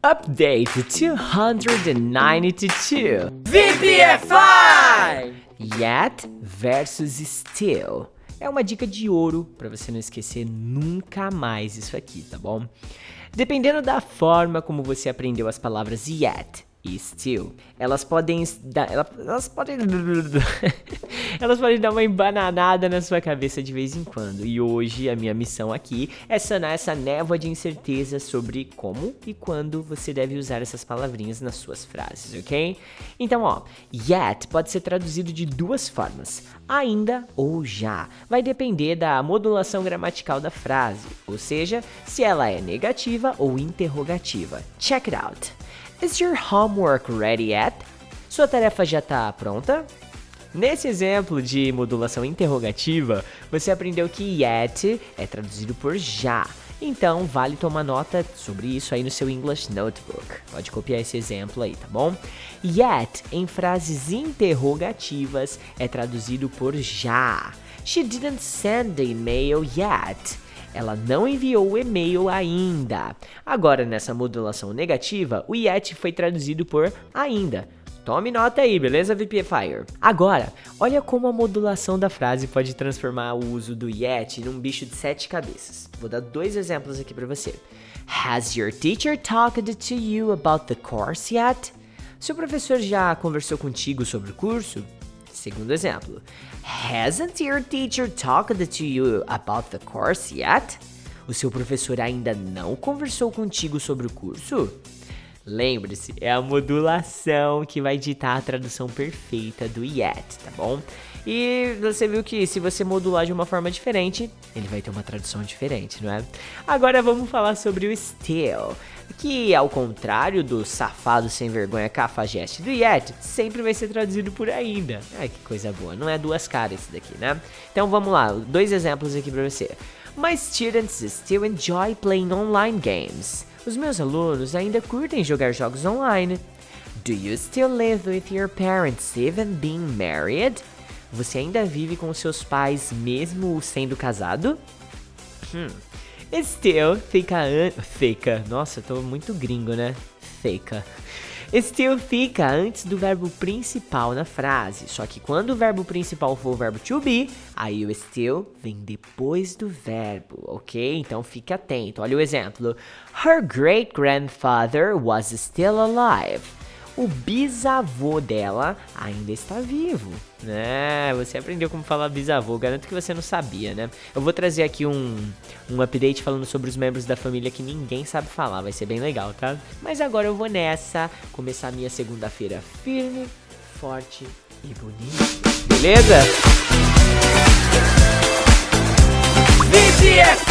Update 292 VPFI! Yet versus still. É uma dica de ouro para você não esquecer nunca mais isso aqui, tá bom? Dependendo da forma como você aprendeu as palavras yet e still, elas podem dar, elas podem elas podem dar uma embananada na sua cabeça de vez em quando. E hoje a minha missão aqui é sanar essa névoa de incerteza sobre como e quando você deve usar essas palavrinhas nas suas frases, ok? Então, ó, yet pode ser traduzido de duas formas: ainda ou já. Vai depender da modulação gramatical da frase, ou seja, se ela é negativa ou interrogativa. Check it out. Is your homework ready yet? Sua tarefa já está pronta? Nesse exemplo de modulação interrogativa, você aprendeu que yet é traduzido por já. Então, vale tomar nota sobre isso aí no seu English Notebook. Pode copiar esse exemplo aí, tá bom? Yet, em frases interrogativas, é traduzido por já. She didn't send the email yet. Ela não enviou o e-mail ainda. Agora, nessa modulação negativa, o yet foi traduzido por ainda. Tome nota aí, beleza, VPFire? Agora, olha como a modulação da frase pode transformar o uso do yet num bicho de sete cabeças. Vou dar dois exemplos aqui para você. Has your teacher talked to you about the course yet? Seu professor já conversou contigo sobre o curso? Segundo exemplo, Hasn't your teacher talked to you about the course yet? O seu professor ainda não conversou contigo sobre o curso? Lembre-se, é a modulação que vai ditar a tradução perfeita do yet, tá bom? E você viu que se você modular de uma forma diferente, ele vai ter uma tradução diferente, não é? Agora vamos falar sobre o still, que ao contrário do safado sem vergonha cafajeste do yet, sempre vai ser traduzido por ainda. Ai, que coisa boa, não é duas caras esse daqui, né? Então vamos lá, dois exemplos aqui para você. My students still enjoy playing online games. Os meus alunos ainda curtem jogar jogos online. Do you still live with your parents even being married? Você ainda vive com seus pais mesmo sendo casado? Hum. Still fica an... fica. Nossa, tô muito gringo, né? Fica. Still fica antes do verbo principal na frase. Só que quando o verbo principal for o verbo to be, aí o still vem depois do verbo, ok? Então fique atento. Olha o exemplo. Her great grandfather was still alive o bisavô dela ainda está vivo. Né? Você aprendeu como falar bisavô, garanto que você não sabia, né? Eu vou trazer aqui um, um update falando sobre os membros da família que ninguém sabe falar, vai ser bem legal, tá? Mas agora eu vou nessa, começar minha segunda-feira firme, forte e bonito. Beleza? VTF!